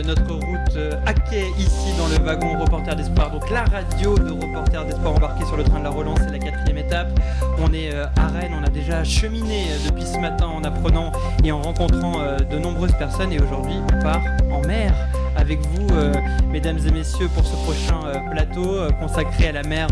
euh, notre route euh, à quai ici dans le wagon Reporter d'Espoir. Donc la radio de Reporter d'Espoir embarquée sur le train de la relance, c'est la quatrième étape. On est euh, à Rennes, on a déjà cheminé euh, depuis ce matin en apprenant et en rencontrant euh, de nombreuses personnes. Et aujourd'hui, on part en mer avec vous, euh, mesdames et messieurs, pour ce prochain euh, plateau euh, consacré à la mer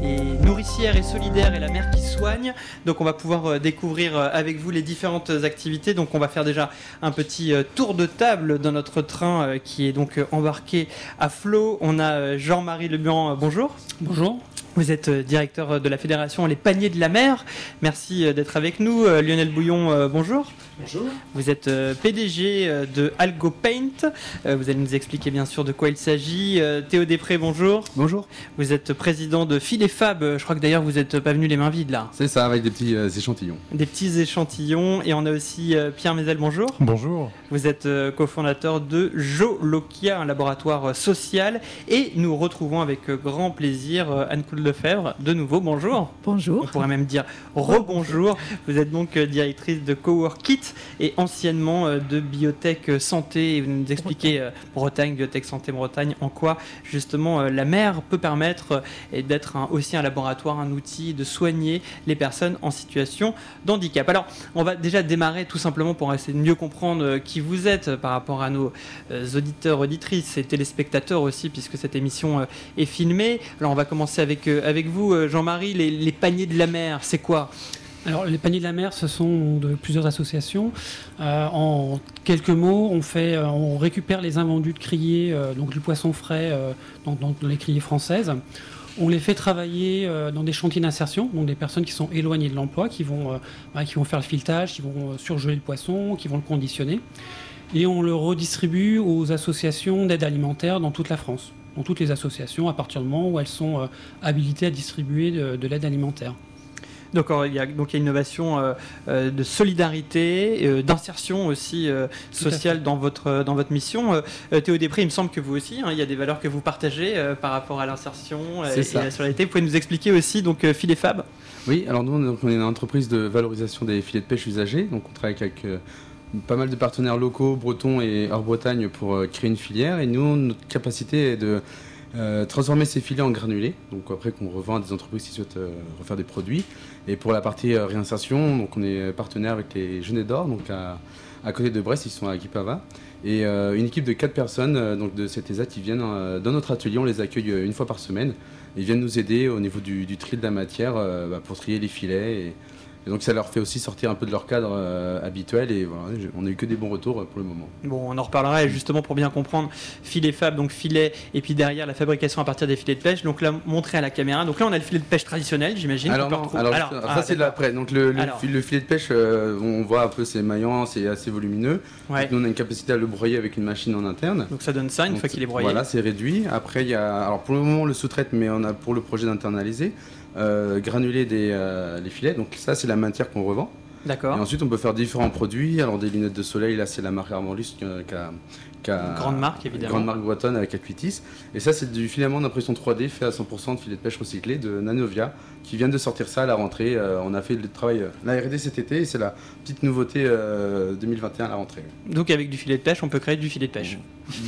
et nourricière et solidaire et la mer qui soigne. Donc on va pouvoir découvrir avec vous les différentes activités. Donc on va faire déjà un petit tour de table dans notre train qui est donc embarqué à flot. On a Jean-Marie Lebihan, euh, bonjour. Bonjour. Vous êtes directeur de la fédération Les Paniers de la Mer. Merci d'être avec nous. Lionel Bouillon, bonjour. Bonjour. Vous êtes euh, PDG euh, de Algo Paint. Euh, Vous allez nous expliquer bien sûr de quoi il s'agit. Euh, Théo Després, bonjour. Bonjour. Vous êtes président de Phil et Fab. Je crois que d'ailleurs vous n'êtes pas venu les mains vides là. C'est ça, avec des petits euh, échantillons. Des petits échantillons. Et on a aussi euh, Pierre Mézel, bonjour. Bonjour. Vous êtes euh, cofondateur de Jolokia, un laboratoire euh, social. Et nous retrouvons avec euh, grand plaisir euh, Anne-Claude Lefebvre. De nouveau, bonjour. On Bonjour. pourrait même dire rebonjour. Vous êtes donc euh, directrice de Coworkit et anciennement euh, de Biotech Santé. Vous nous expliquez euh, Bretagne, Biotech Santé Bretagne, en quoi justement euh, la mer peut permettre et d'être aussi un laboratoire, un outil de soigner les personnes en situation d'handicap. Alors, on va déjà démarrer tout simplement pour essayer de mieux comprendre qui vous êtes par rapport à nos auditeurs, auditrices et téléspectateurs aussi, puisque cette émission est filmée. Alors, on va commencer avec, vous, Jean-Marie. Les paniers de la mer, c'est quoi? Alors, les paniers de la mer, ce sont de plusieurs associations. Euh, en quelques mots, euh, on récupère les invendus de criers, euh, donc du poisson frais euh, dans, les criers françaises. On les fait travailler dans des chantiers d'insertion, donc des personnes qui sont éloignées de l'emploi, qui, vont, bah, qui vont faire le filetage, qui vont surgeler le poisson, qui vont le conditionner. Et on le redistribue aux associations d'aide alimentaire dans toute la France. Dans toutes les associations, à partir du moment où elles sont habilitées à distribuer de l'aide alimentaire. Donc, il y a donc il y a une innovation euh, euh, de solidarité, euh, d'insertion aussi sociale dans votre, dans votre mission. Théo Després, il me semble que vous aussi, hein, il y a des valeurs que vous partagez par rapport à l'insertion et la solidarité. Vous pouvez nous expliquer aussi, donc, euh, Phil et Fab Oui, alors nous, on est- donc, on est une entreprise de valorisation des filets de pêche usagés. Donc, on travaille avec euh, pas mal de partenaires locaux, bretons et hors Bretagne pour euh, créer une filière. Et nous, notre capacité est de euh, transformer ces filets en granulés. Donc, après, qu'on revend à des entreprises qui souhaitent euh, refaire des produits. Et pour la partie euh, réinsertion, on est partenaire avec les Genets d'Or, donc à, côté de Brest, ils sont à Guipava. Et une équipe de 4 personnes donc de cet ESAT, ils viennent dans notre atelier, on les accueille une fois par semaine. Ils viennent nous aider au niveau du, du tri de la matière bah, pour trier les filets. Et, et donc ça leur fait aussi sortir un peu de leur cadre euh, habituel. Et voilà, on n'a eu que des bons retours euh, pour le moment. Bon, on en reparlera et justement pour bien comprendre filet fab, donc filet, et puis derrière la fabrication à partir des filets de pêche. Donc là, montré à la caméra. Donc là, on a le filet de pêche traditionnel, j'imagine. Alors, non, alors, Alors, juste- ah, ça c'est de l'après. Donc le, le, filet de pêche, euh, on voit un peu c'est maillant, c'est assez volumineux. Ouais. Nous on a une capacité à le broyer avec une machine en interne. Donc ça donne ça une Donc, fois qu'il est broyé. Voilà, c'est réduit. Après, il y a. Alors, pour le moment, on le sous-traite, mais on a pour le projet d'internaliser, granuler des, euh, les filets. Donc, ça, c'est la matière qu'on revend. Et D'accord. ensuite, on peut faire différents produits. Alors, des lunettes de soleil, là, c'est la marque Armorlus qui a. qui a- Grande marque, évidemment. Grande marque bretonne avec Acuitis. Et ça, c'est du filament d'impression 3D fait à 100% de filet de pêche recyclé de Nanovia qui vient de sortir ça à la rentrée. Euh, on a fait le travail, euh, la RD cet été et c'est la petite nouveauté euh, 2021 à la rentrée. Donc avec du filet de pêche, on peut créer du filet de pêche.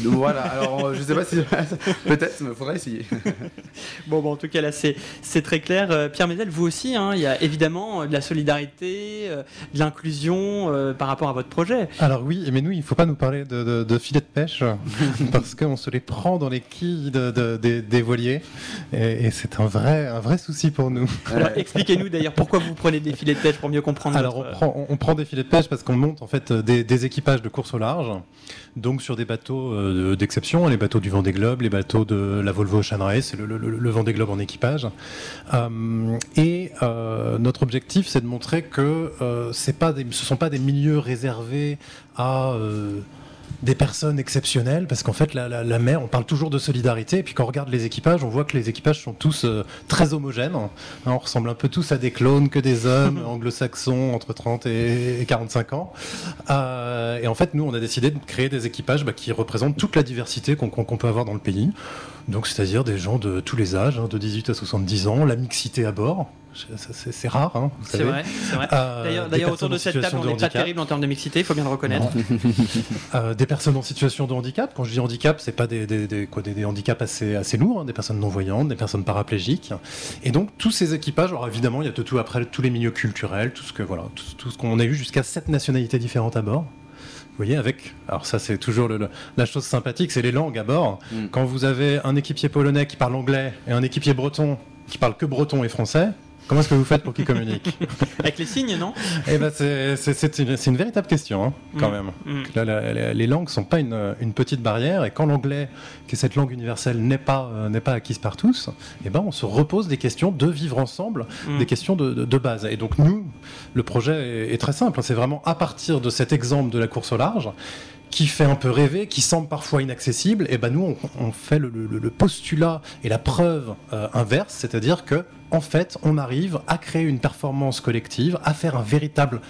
Donc, voilà, alors euh, je sais pas si. Peut-être, mais il faudra essayer. Bon, bon, en tout cas, là, c'est très clair. Euh, Pierre Mézel, vous aussi, hein, il y a évidemment euh, de la solidarité, euh, de l'inclusion euh, par rapport à votre projet. Alors oui, mais nous, il ne faut pas nous parler de, de- de filets de pêche parce qu'on se les prend dans les quilles de- de- des, des voiliers et, et c'est un vrai, un vrai souci pour nous. Alors, expliquez-nous d'ailleurs pourquoi vous prenez des filets de pêche pour mieux comprendre. Alors on prend, on- on prend des filets de pêche parce qu'on monte en fait des, des équipages de course au large, donc sur des bateaux euh, de- d'exception, les bateaux du Vendée Globe, les bateaux de la Volvo Ocean Race, c'est le, le, le Vendée Globe en équipage. Euh, et euh, notre objectif, c'est de montrer que c'est pas des, ce sont pas des milieux réservés à des personnes exceptionnelles, parce qu'en fait, la, la- la mer, on parle toujours de solidarité, et puis quand on regarde les équipages, on voit que les équipages sont tous euh, très homogènes. Hein, on ressemble un peu tous à des clones, que des hommes anglo-saxons entre 30 et et 45 ans. Euh, et en fait, nous, on a décidé de créer des équipages bah, qui représentent toute la diversité qu'on peut avoir dans le pays. Donc, c'est-à-dire des gens de tous les âges, hein, de 18 à 70 ans, la mixité à bord. C'est rare, hein, C'est vrai. Euh, d'ailleurs, autour de cette table, on n'est pas terrible en termes de mixité, il faut bien le reconnaître. Euh, des personnes en situation de handicap, quand je dis handicap, c'est pas des, des, quoi, des, handicaps assez, assez lourds, hein, des personnes non-voyantes, des personnes paraplégiques. Et donc, tous ces équipages, alors évidemment, il y a tout après tous les milieux culturels, tout ce que voilà, tout, ce qu'on a eu jusqu'à sept nationalités différentes à bord. Vous voyez, avec. Alors, ça, c'est toujours le, la chose sympathique, c'est les langues à bord. Mm. Quand vous avez un équipier polonais qui parle anglais et un équipier breton qui parle que breton et français, Comment est-ce que vous faites pour qu'ils communiquent Avec les signes, non? Eh ben, c'est une, une, véritable question, hein, quand mm. même. Mm. les langues ne sont pas une, une, petite barrière, et quand l'anglais, qui est cette langue universelle, n'est pas, euh, n'est pas acquise par tous, eh ben, on se repose des questions de vivre ensemble, mm. des questions de, de, base. Et donc nous, le projet est, est très simple. Hein. C'est vraiment à partir de cet exemple de la course au large qui fait un peu rêver, qui semble parfois inaccessible, et ben nous on, fait le, postulat et la preuve euh, inverse, c'est-à-dire que en fait on arrive à créer une performance collective, à faire un véritable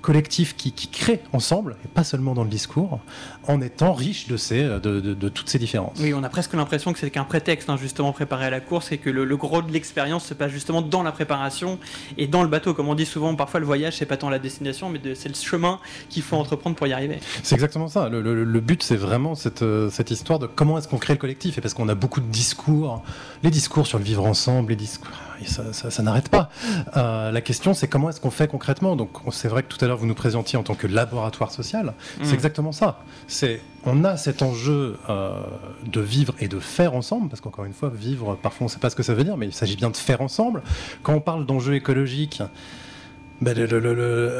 collectif qui, crée ensemble, et pas seulement dans le discours, en étant riche de, ces, de, toutes ces différences. Oui, on a presque l'impression que c'est qu'un prétexte, hein, justement, préparer à la course, et que le, gros de l'expérience se passe justement dans la préparation et dans le bateau. Comme on dit souvent, parfois le voyage, c'est pas tant la destination, mais c'est le chemin qu'il faut entreprendre pour y arriver. C'est exactement ça. Le, but, c'est vraiment cette, euh, cette histoire de comment est-ce qu'on crée le collectif, et parce qu'on a beaucoup de discours, les discours sur le vivre ensemble, les discours ça, n'arrête pas. Euh, la question, c'est comment est-ce qu'on fait concrètement? Donc, c'est vrai que tout à l'heure, vous nous présentiez en tant que laboratoire social. C'est mm. exactement ça. C'est on a cet enjeu euh, de vivre et de faire ensemble, parce qu'encore une fois, vivre, parfois on ne sait pas ce que ça veut dire, mais il s'agit bien de faire ensemble. Quand on parle d'enjeux écologiques, ben,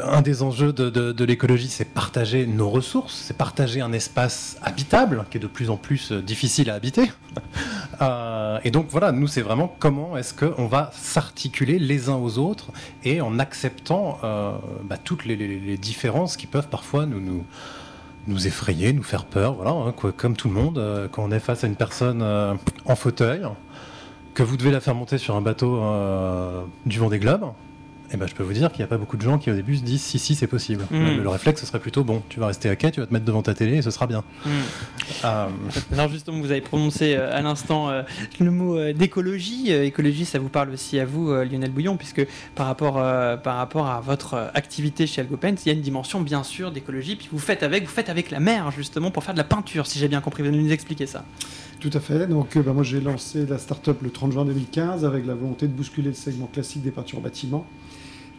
un des enjeux de, l'écologie, c'est partager nos ressources, c'est partager un espace habitable qui est de plus en plus euh, difficile à habiter. Euh, et donc voilà, nous, c'est vraiment comment est-ce qu'on va s'articuler les uns aux autres et en acceptant bah, toutes les, différences qui peuvent parfois nous, nous effrayer, nous faire peur. Voilà, hein, comme tout le monde, quand on est face à une personne en fauteuil, que vous devez la faire monter sur un bateau du vent des globes eh ben, je peux vous dire qu'il n'y a pas beaucoup de gens qui au début se disent si si c'est possible. Mm. Le, réflexe ce serait plutôt bon, tu vas rester à quai, tu vas te mettre devant ta télé et ce sera bien. Mm. Euh, Alors justement vous avez prononcé euh, à l'instant euh, le mot d'écologie. écologie ça vous parle aussi à vous Lionel Bouillon puisque par rapport, par rapport à votre activité chez Algopens il y a une dimension bien sûr d'écologie puis vous faites avec vous faites avec la mer justement pour faire de la peinture si j'ai bien compris. Vous allez nous expliquer ça. Tout à fait. Donc bah, moi j'ai lancé la start-up le 30 juin 2015 avec la volonté de bousculer le segment classique des peintures bâtiments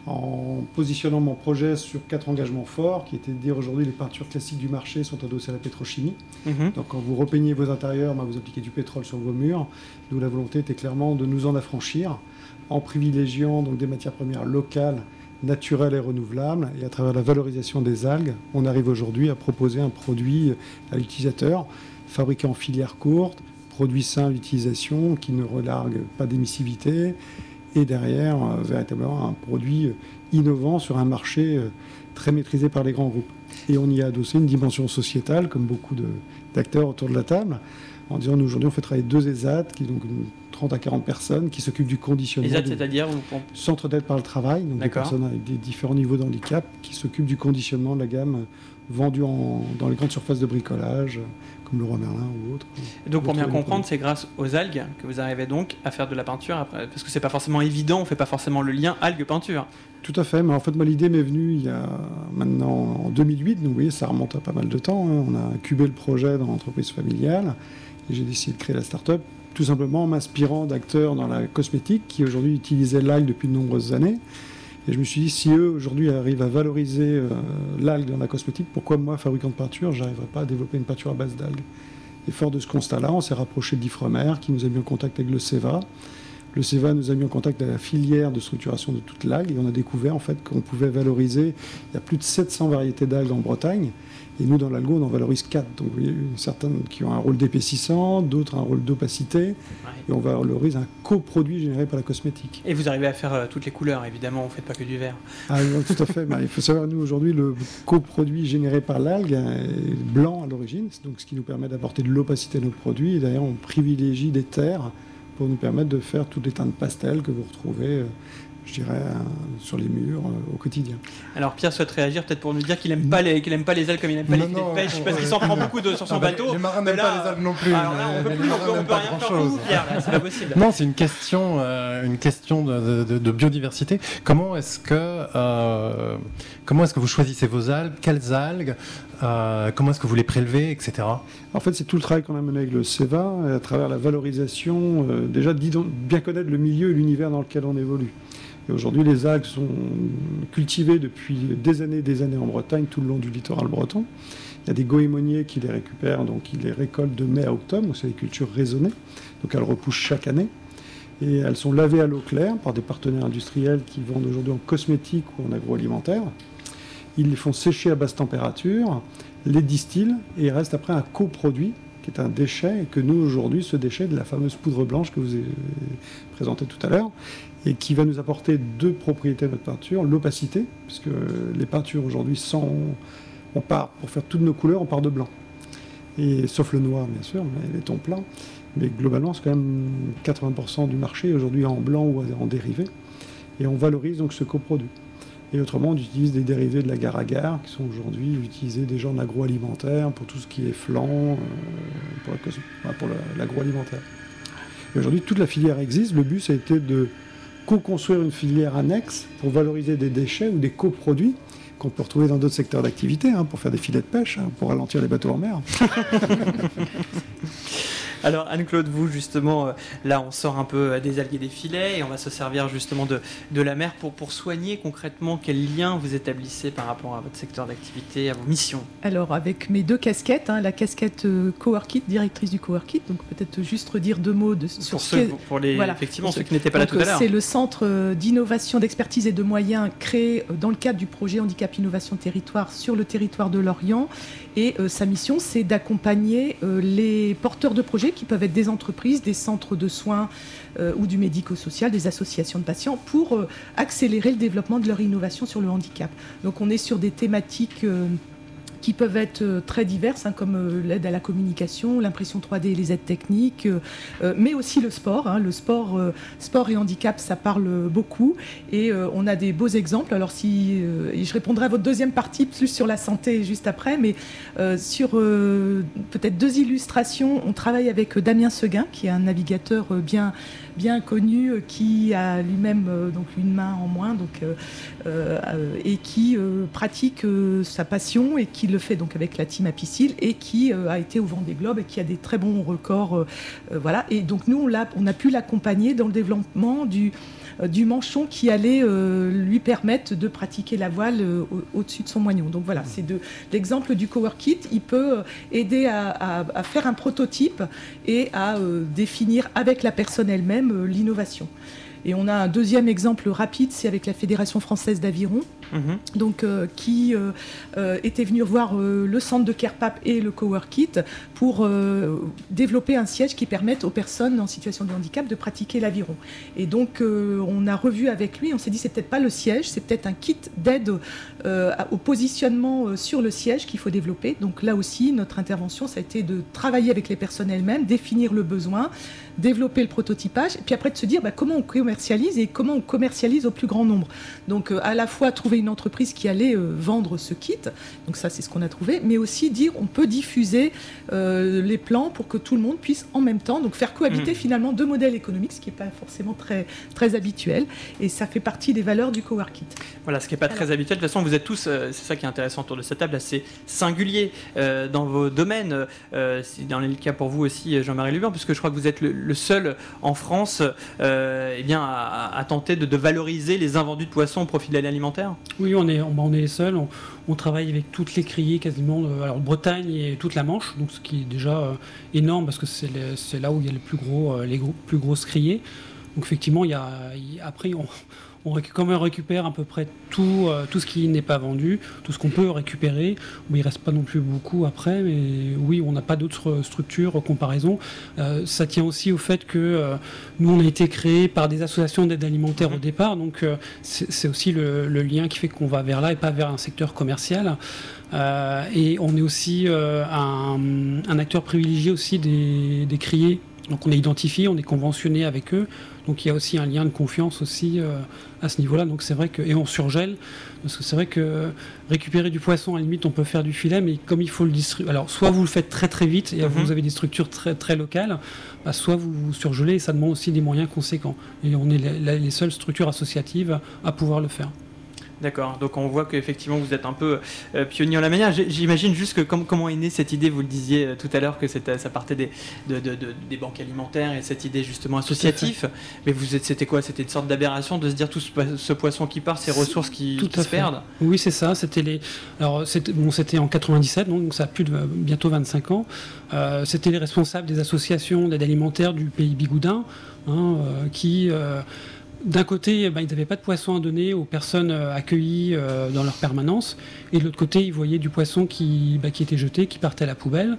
en positionnant mon projet sur quatre engagements forts, qui étaient de dire aujourd'hui les peintures classiques du marché sont adossées à la pétrochimie. Mhm. Donc quand vous repeignez vos intérieurs, bah, vous appliquez du pétrole sur vos murs. D'où la volonté était clairement de nous en affranchir, en privilégiant donc des matières premières locales, naturelles et renouvelables. Et à travers la valorisation des algues, on arrive aujourd'hui à proposer un produit à l'utilisateur, fabriqué en filière courte, produit sain d'utilisation, qui ne relargue pas d'émissivité et derrière, euh, véritablement, un produit euh, innovant sur un marché euh, très maîtrisé par les grands groupes. Et on y a adossé une dimension sociétale, comme beaucoup d'acteurs autour de la table, en disant nous aujourd'hui on fait travailler deux ESAT, qui donc 30 à 40 personnes, qui s'occupent du conditionnement. ESAT, c'est-à-dire Centre d'aide par le travail, donc des personnes avec des différents niveaux de handicap, qui s'occupent du conditionnement de la gamme vendue dans les grandes surfaces de bricolage, comme le roi Merlin ou autre. Et donc pour bien comprendre, c'est grâce aux algues que vous arrivez donc à faire de la peinture, après, parce que c'est pas forcément évident, on fait pas forcément le lien algues-peinture. Tout à fait, mais en fait moi l'idée m'est venue il y a maintenant en 2008, donc vous voyez ça remonte à pas mal de temps, hein. on a incubé le projet dans l'entreprise familiale, et j'ai décidé de créer la start-up, tout simplement en m'inspirant d'acteurs dans la cosmétique qui aujourd'hui utilisaient l'algue depuis de nombreuses années. Et je me suis dit, si eux, aujourd'hui, arrivent à valoriser euh, l'algue dans la cosmétique, pourquoi moi, fabricant de peinture, j'arriverais pas à développer une peinture à base d'algues Et fort de ce constat-là, on s'est rapproché d'Ifremer, qui nous a mis en contact avec le CEVA. Le CEVA nous a mis en contact avec la filière de structuration de toute l'algue, et on a découvert en fait qu'on pouvait valoriser, il y a plus de 700 variétés d'algues en Bretagne, et nous, dans l'algo, on en valorise quatre. Donc, vous voyez, certaines qui ont un rôle d'épaississant, d'autres un rôle d'opacité. Et on valorise un coproduit généré par la cosmétique. Et vous arrivez à faire euh, toutes les couleurs, évidemment, vous ne faites pas que du vert. Ah, tout à fait. Bah, il faut savoir, nous, aujourd'hui, le coproduit généré par l'algue est blanc à l'origine, donc ce qui nous permet d'apporter de l'opacité à nos produits. Et d'ailleurs, on privilégie des terres pour nous permettre de faire toutes les teintes pastel que vous retrouvez euh, je dirais, sur les murs au quotidien. Alors Pierre souhaite réagir peut-être pour nous dire qu'il n'aime pas les qu'il aime pas les algues comme il n'aime pas les filets de pêche parce qu'il s'en prend beaucoup de, sur son Ah bah, bateau. Les marins n'aiment pas les algues non plus. alors là, on peut les plus, on peut, on peut pas rien faire pour grand-chose. vous, Pierre. C'est pas possible. Non, c'est une question, euh, une question de, de- de biodiversité. Comment est-ce que, euh, comment est-ce que vous choisissez vos algues? Quelles algues? Euh, Comment est-ce que vous les prélevez, etc. En fait, c'est tout le travail qu'on a mené avec le CEVA, et à travers la valorisation, euh, déjà bien connaître le milieu et l'univers dans lequel on évolue. Aujourd'hui, les algues sont cultivées depuis des années et des années en Bretagne, tout le long du littoral breton. Il y a des goémoniers qui les récupèrent, donc ils les récoltent de mai à octobre, donc c'est des cultures raisonnées, donc elles repoussent chaque année. Et elles sont lavées à l'eau claire par des partenaires industriels qui vendent aujourd'hui en cosmétique ou en agroalimentaire. Ils les font sécher à basse température, les distillent et il reste après un coproduit qui est un déchet et que nous aujourd'hui ce déchet de la fameuse poudre blanche que vous avez présenté tout à l'heure et qui va nous apporter deux propriétés à notre peinture. L'opacité puisque les peintures aujourd'hui sans on part pour faire toutes nos couleurs on part de blanc. Et sauf le noir bien sûr mais les tons plats mais globalement c'est quand même 80% du marché aujourd'hui en blanc ou en dérivé. Et on valorise donc ce coproduit et autrement, on utilise des dérivés de la gare-à-gare qui sont aujourd'hui utilisés déjà en agroalimentaire pour tout ce qui est flan, euh, pour l'agroalimentaire. Et aujourd'hui, toute la filière existe. Le but, ça a été de co-construire une filière annexe pour valoriser des déchets ou des coproduits qu'on peut retrouver dans d'autres secteurs d'activité, hein, pour faire des filets de pêche, hein, pour ralentir les bateaux en mer. Alors Anne-Claude, vous justement, euh, là on sort un peu euh, des algues et des filets et on va se servir justement de, de la mer pour, pour soigner concrètement quel lien vous établissez par rapport à votre secteur d'activité, à vos missions. Alors, avec mes deux casquettes, hein, la casquette euh, Coworkit, directrice du Coworkit, donc peut-être juste redire deux mots de, sur Pour ce ceux, pour les, voilà, effectivement, ceux qui n'étaient pas là tout à l'heure. C'est le centre d'innovation, d'expertise et de moyens créé dans le cadre du projet Handicap Innovation Territoire sur le territoire de l'Orient. Et euh, sa mission, c'est d'accompagner euh, les porteurs de projets qui peuvent être des entreprises, des centres de soins euh, ou du médico-social, des associations de patients, pour euh, accélérer le développement de leur innovation sur le handicap. Donc on est sur des thématiques... qui peuvent être euh, très diverses, hein, comme euh, l'aide à la communication, l'impression 3D et les aides techniques, euh, mais aussi le sport. hein. Le sport, sport et handicap, ça parle beaucoup. Et on a des beaux exemples. Alors, si je répondrai à votre deuxième partie, plus sur la santé juste après, mais sur peut-être deux illustrations, on travaille avec Damien Seguin, qui est un navigateur bien bien connu, euh, qui a lui-même euh, donc une main en moins, donc euh, et qui pratique sa passion et qui le fait donc avec la team Apicil et qui a été au Vendée Globe et qui a des très bons records, voilà. Et donc nous on, l'a- on a pu l'accompagner dans le développement du du manchon qui allait euh, lui permettre de pratiquer la voile euh, au- au-dessus de son moignon. Donc voilà, c'est l'exemple du Coworkit. Il peut euh, aider à, faire un prototype et à euh, définir avec la personne elle-même euh, l'innovation. Et on a un deuxième exemple rapide, c'est avec la Fédération française d'aviron Mhm. donc, euh, qui euh, euh, était venu voir le centre de CarePap et le Coworkit pour euh, développer un siège qui permette aux personnes en situation de handicap de pratiquer l'aviron. Et donc, on a revu avec lui, on s'est dit c'est peut-être pas le siège, c'est peut-être un kit d'aide au positionnement sur le siège qu'il faut développer. Donc là aussi, notre intervention, ça a été de travailler avec les personnes elles-mêmes, définir le besoin, développer le prototypage, et puis après de se dire bah, comment on commercialise et comment on commercialise au plus grand nombre. Donc euh, à la fois trouver une entreprise qui allait euh, vendre ce kit, donc ça c'est ce qu'on a trouvé, mais aussi dire on peut diffuser euh, les plans pour que tout le monde puisse en même temps, donc faire cohabiter Mhm. finalement deux modèles économiques, ce qui n'est pas forcément très, très habituel, et ça fait partie des valeurs du Coworkit. Voilà, ce qui n'est pas très habituel. De toute façon, vous êtes tous, c'est ça qui est intéressant autour de cette table, assez singuliers euh, dans vos domaines. C'est dans le cas pour vous aussi, Jean-Marie Lubin, puisque je crois que vous êtes le, le seul en France euh, eh bien, à, tenter de, valoriser les invendus de poissons au profit de l'alimentaire. Oui, on est, on, bah, on est les seuls. On, travaille avec toutes les criées quasiment, alors Bretagne et toute la Manche, donc ce qui est déjà euh, énorme parce que c'est là où il y a les plus gros, euh, les plus grosses criées. Donc effectivement, il y a, après on, on récu- comme on récupère à peu près tout, euh, tout ce qui n'est pas vendu, tout ce qu'on peut récupérer. Bon, il reste pas non plus beaucoup après, mais oui, on n'a pas d'autres structures en comparaison. Euh, ça tient aussi au fait que euh, nous, on a été créé par des associations d'aide alimentaire au départ, donc euh, c'est aussi le, le lien qui fait qu'on va vers là et pas vers un secteur commercial. Euh, et on est aussi euh, un, un acteur privilégié aussi des, des criers. Donc on est identifié, on est conventionné avec eux. Donc il y a aussi un lien de confiance aussi à ce niveau-là. Donc c'est vrai que et on surgèle parce que c'est vrai que récupérer du poisson, à la limite, on peut faire du filet, mais comme il faut le distribuer. Alors, soit vous le faites très très vite et vous mhm. avez des structures très très locales, bah, soit vous vous surgelez et ça demande aussi des moyens conséquents. Et on est les seules structures associatives à pouvoir le faire. D'accord, donc on voit qu'effectivement vous êtes un peu euh, pionnier en la manière. J'imagine juste que comment est née cette idée, vous le disiez euh, tout à l'heure que ça partait des, des banques alimentaires et cette idée justement associative. Mais vous c'était quoi? C'était une sorte d'aberration de se dire tout ce, poisson qui part, ces ressources qui, se perdent? Oui, c'est ça. C'était les. Alors c'était bon, en 97, donc ça a plus de bientôt 25 ans. Euh, c'était les responsables des associations d'aide alimentaire du pays Bigoudin hein, qui d'un côté, eh ben, ils n'avaient pas de poisson à donner aux personnes euh, accueillies euh, dans leur permanence, et de l'autre côté, ils voyaient du poisson qui, bah, était jeté, qui partait à la poubelle.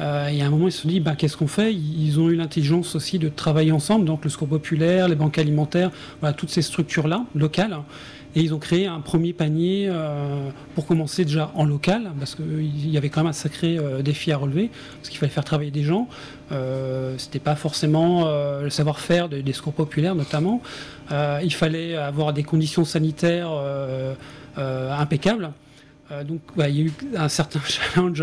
Euh, et à un moment, ils se sont dit, bah, qu'est-ce qu'on fait? Ils ont eu l'intelligence aussi de travailler ensemble, donc le Secours populaire, les banques alimentaires, toutes ces structures-là, locales. Et ils ont créé un premier panier pour commencer déjà en local, parce qu'il y avait quand même un sacré défi à relever, parce qu'il fallait faire travailler des gens. Euh, C'était pas forcément le savoir-faire des secours populaires, notamment. Euh, il fallait avoir des conditions sanitaires euh, euh, impeccables. donc il y a eu un certain challenge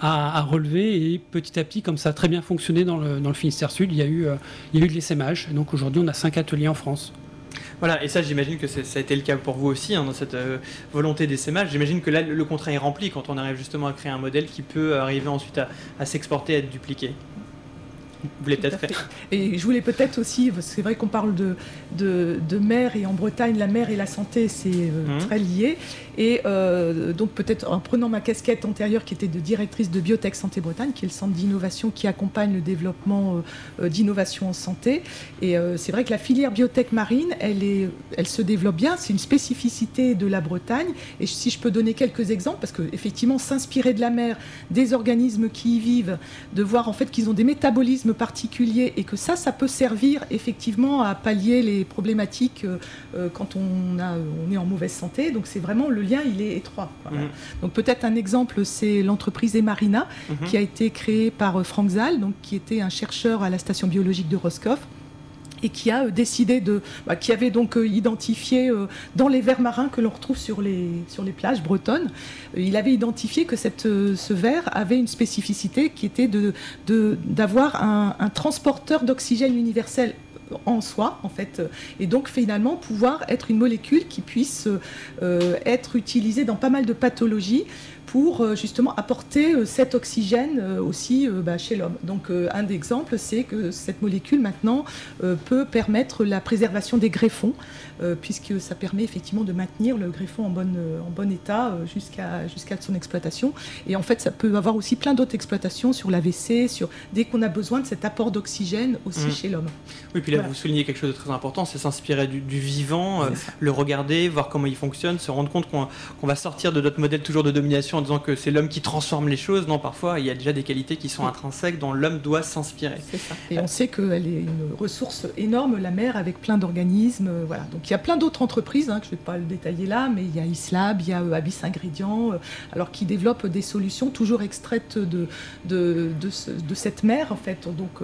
à, relever et petit à petit, comme ça a très bien fonctionné dans le, Finistère Sud, il y a eu, il y a donc aujourd'hui, on a cinq ateliers en France. Voilà, et ça, j'imagine que ça a été le cas pour vous aussi, hein, dans cette volonté d'essaimage. J'imagine que là, le, contrat est rempli quand on arrive justement à créer un modèle qui peut arriver ensuite à, à s'exporter, à être dupliqué. Vous voulez peut-être faire Et je voulais peut-être aussi, c'est vrai qu'on parle de, de, mer, et en Bretagne, la mer et la santé, c'est euh, mmh. très lié. Et euh, donc peut-être en prenant ma casquette antérieure qui était de directrice de Biotech Santé Bretagne, qui est le centre d'innovation qui accompagne le développement euh, d'innovation en santé. Et c'est vrai que la filière biotech marine, elle, se développe bien, c'est une spécificité de la Bretagne. Et si je peux donner quelques exemples, parce qu'effectivement, s'inspirer de la mer, des organismes qui y vivent, de voir en fait qu'ils ont des métabolismes particulier et que ça, ça peut servir effectivement à pallier les problématiques euh, euh, quand on, on est en mauvaise santé. Donc c'est vraiment le lien, il est étroit. Mhm. Donc peut-être un exemple, c'est l'entreprise Emarina mhm. qui a été créée par euh, Frank Zal, donc qui était un chercheur à la station biologique de Roscoff et qui a décidé de, bah, qui avait donc identifié dans les vers marins que l'on retrouve sur les, sur les plages bretonnes, il avait identifié que cette, ce ver avait une spécificité qui était d'avoir de, un, un transporteur d'oxygène universel en soi, en fait, et donc finalement pouvoir être une molécule qui puisse euh, être utilisée dans pas mal de pathologies pour euh, justement apporter euh, cet oxygène euh, aussi bah, chez l'homme. Donc un exemple, c'est que cette molécule maintenant peut permettre la préservation des greffons, puisque ça permet effectivement de maintenir le greffon en, bonne, en bon état jusqu'à jusqu'à son exploitation. Et en fait, ça peut avoir aussi plein d'autres exploitations sur l'AVC, sur dès qu'on a besoin de cet apport d'oxygène aussi mmh. chez l'homme. Oui, puis là, vous soulignez quelque chose de très important, c'est s'inspirer du, vivant, le regarder, voir comment il fonctionne, se rendre compte qu'on va sortir de notre modèle toujours de domination disant que c'est l'homme qui transforme les choses. Non, parfois, il y a déjà des qualités qui sont intrinsèques dont l'homme doit s'inspirer. C'est ça. Et on sait qu'elle est une ressource énorme, la mer, avec plein d'organismes. Euh, voilà. Donc il y a plein d'autres entreprises, hein, je ne vais pas le détailler là, mais il y a Islab, il y a euh, Abyss Ingrédients, euh, alors qui développent des solutions toujours extraites de, de, de, cette mer, en fait, donc,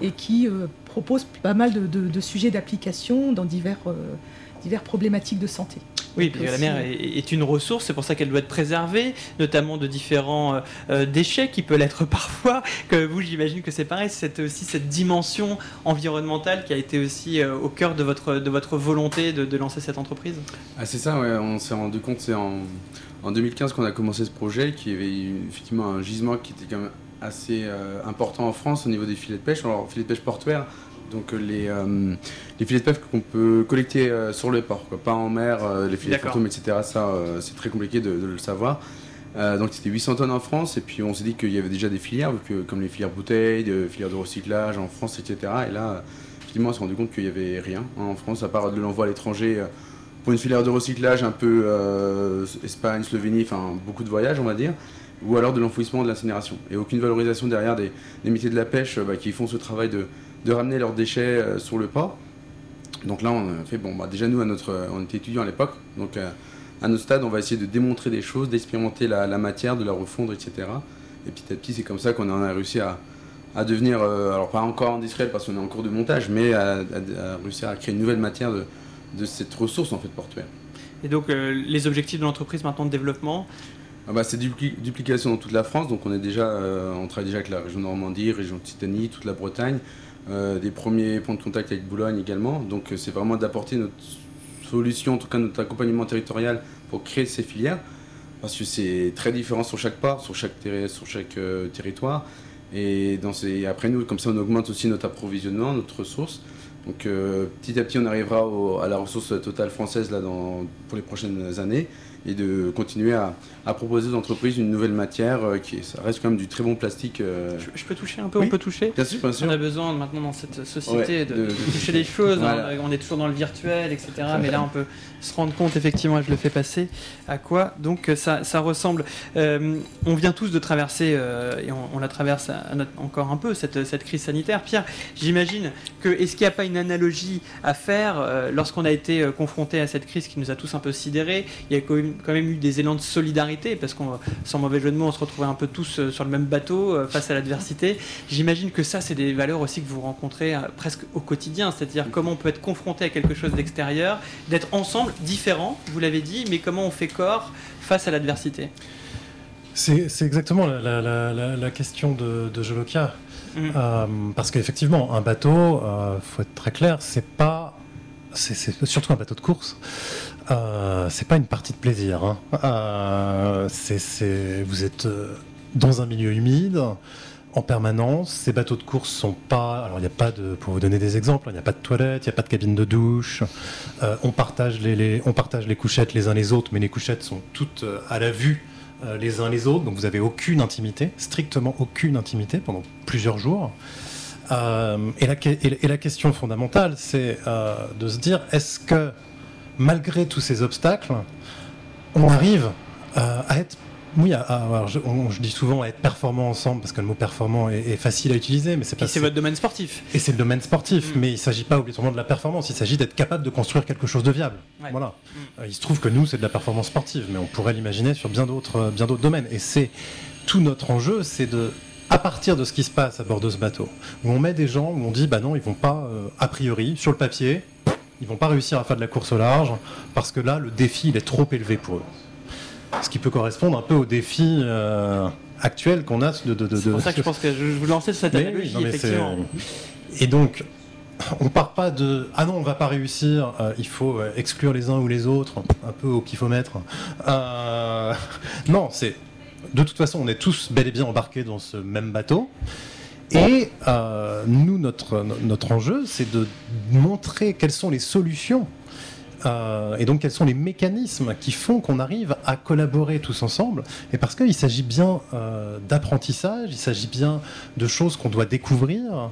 et qui proposent pas mal de, sujets d'application dans divers, divers problématiques de santé. Oui, parce que la mer est, une ressource, c'est pour ça qu'elle doit être préservée, notamment de différents euh, euh, déchets qui peuvent l'être parfois. Que vous, j'imagine que c'est pareil, c'est aussi cette dimension environnementale qui a été aussi euh, au cœur de votre, de votre volonté de, lancer cette entreprise. Ah, c'est ça, ouais, on s'est rendu compte, c'est en, en 2015 qu'on a commencé ce projet, qui avait effectivement un gisement qui était quand même assez important en France au niveau des filets de pêche. Alors, filets de pêche portuaires, donc euh, les, euh, les filets de pêche qu'on peut collecter euh, sur le port, pas en mer, les filets de fantômes, etc. Ça, c'est très compliqué de, le savoir. donc c'était 800 tonnes en France et puis on s'est dit qu'il y avait déjà des filières, comme les filières bouteilles, des filières de recyclage en France, etc. Et là, effectivement, on s'est rendu compte qu'il n'y avait rien hein, en France à part de l'envoi à l'étranger pour une filière de recyclage un peu Espagne, Slovénie, enfin beaucoup de voyages on va dire, ou alors de l'enfouissement de l'incinération. Et aucune valorisation derrière des, métiers de la pêche bah, qui font ce travail de, de ramener leurs déchets euh, sur le port. Donc là, on a fait, bon, bah, déjà nous, à notre, on était étudiants à l'époque, donc euh, à notre stade, on va essayer de démontrer des choses, d'expérimenter la, matière, de la refondre, etc. Et petit à petit, c'est comme ça qu'on a réussi à, à devenir, alors pas encore industriel parce qu'on est en cours de montage, mais à, réussir à créer une nouvelle matière de, de cette ressource en fait portuaire. Et donc les objectifs de l'entreprise maintenant de développement? Ah bah, c'est duplication dans toute la France, donc on est déjà, on travaille déjà avec la région Normandie, région Occitanie, toute la Bretagne, des premiers points de contact avec Boulogne également. Donc c'est vraiment d'apporter notre solution, en tout cas notre accompagnement territorial pour créer ces filières, parce que c'est très différent sur chaque part, sur chaque, euh, territoire. Et après nous, comme ça, on augmente aussi notre approvisionnement, notre ressource. Donc euh, petit à petit, on arrivera à la ressource totale française là, pour les prochaines années et de continuer à, proposer aux entreprises une nouvelle matière euh, qui ça reste quand même du très bon plastique. Euh. Je, peux toucher un peu, on peut toucher. Bien sûr, bien sûr. On a besoin maintenant dans cette société de, toucher les choses. Hein. on est toujours dans le virtuel, etc. Mais là, on peut se rendre compte effectivement, et je le fais passer, à quoi donc ça, ça ressemble. Euh, on vient tous de traverser, et on, la traverse encore un peu, cette, cette crise sanitaire. Pierre, j'imagine que, est-ce qu'il n'y a pas une analogie à faire lorsqu'on a été confronté à cette crise qui nous a tous un peu sidérés? Il y a quand même eu des élans de solidarité, parce qu'on, sans mauvais jeu de mots, on se retrouvait un peu tous euh, sur le même bateau euh, face à l'adversité. J'imagine que ça, c'est des valeurs aussi que vous rencontrez euh, presque au quotidien, c'est-à-dire comment on peut être confronté à quelque chose d'extérieur, d'être ensemble, différents, vous l'avez dit, mais comment on fait corps face à l'adversité? C'est exactement la, question de, de Jolokia. Mm. parce qu'effectivement, un bateau, il faut être très clair, c'est pas. C'est surtout un bateau de course. Euh, c'est pas une partie de plaisir. Hein. Euh, vous êtes euh, dans un milieu humide en permanence. Ces bateaux de course sont pas. Alors il n'y a pas de. Pour vous donner des exemples, il n'y a pas de toilette, il n'y a pas de cabine de douche. on partage les, on partage les couchettes les uns les autres, mais les couchettes sont toutes à la vue les uns les autres. Donc vous n'avez aucune intimité, strictement aucune intimité pendant plusieurs jours. et, la, et, la, question fondamentale, c'est de se dire est-ce que malgré tous ces obstacles, on arrive euh, à être oui, alors je, dis souvent à être performant ensemble parce que le mot performant est, facile à utiliser, mais c'est pas. c'est votre domaine sportif. Et c'est le domaine sportif, mm. mais il ne s'agit pas obligatoirement de la performance. Il s'agit d'être capable de construire quelque chose de viable. Voilà. Mm. Euh, il se trouve que nous, c'est de la performance sportive, mais on pourrait l'imaginer sur bien d'autres, euh, bien d'autres domaines. Et c'est tout notre enjeu, c'est de à partir de ce qui se passe à bord de ce bateau, où on met des gens, où on dit, bah non, ils vont pas, a priori, sur le papier, ils vont pas réussir à faire de la course au large parce que là, le défi, il est trop élevé pour eux. Ce qui peut correspondre un peu au défi euh, actuel qu'on a de, de, C'est pour ça que je pense que je vous lancer cette analogie, effectivement. Et donc, on part pas de ah non on va pas réussir euh, il faut euh, exclure les uns ou les autres un peu au kifomètre euh, non c'est de toute façon on est tous bel et bien embarqués dans ce même bateau et euh, nous, notre, notre enjeu, c'est de montrer quelles sont les solutions euh, et donc quels sont les mécanismes qui font qu'on arrive à collaborer tous ensemble. Et parce qu'il s'agit bien euh, d'apprentissage, il s'agit bien de choses qu'on doit découvrir,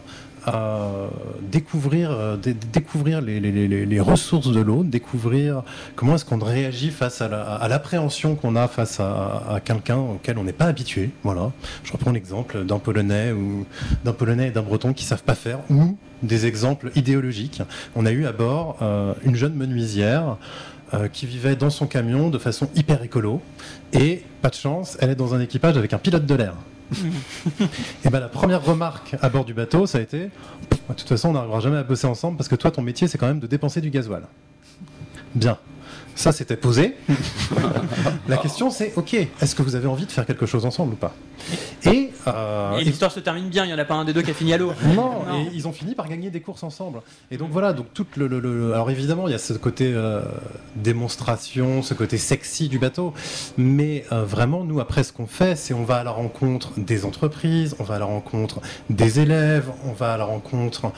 découvrir, euh, découvrir les, ressources de l'eau, découvrir comment est-ce qu'on réagit face à l'appréhension qu'on a face à, quelqu'un auquel on n'est pas habitué. Voilà. Je reprends l'exemple d'un Polonais ou d'un Polonais et d'un Breton qui savent pas faire, ou des exemples idéologiques. On a eu à bord euh, une jeune menuisière euh, qui vivait dans son camion de façon hyper écolo. Et, pas de chance, elle est dans un équipage avec un pilote de l'air. et ben la première remarque à bord du bateau, ça a été de toute façon, on n'arrivera jamais à bosser ensemble parce que toi, ton métier, c'est quand même de dépenser du gasoil. Bien. Ça, c'était posé. la question, c'est OK, est-ce que vous avez envie de faire quelque chose ensemble ou pas? Et, euh, l'histoire se termine bien. Il n'y en a pas un des deux qui a fini à l'eau. Non, Et ils ont fini par gagner des courses ensemble. Et donc voilà. Donc tout le, alors évidemment, il y a ce côté euh, démonstration, ce côté sexy du bateau. Mais euh, vraiment, nous, après, ce qu'on fait, c'est on va à la rencontre des entreprises, on va à la rencontre des élèves, on va à la rencontre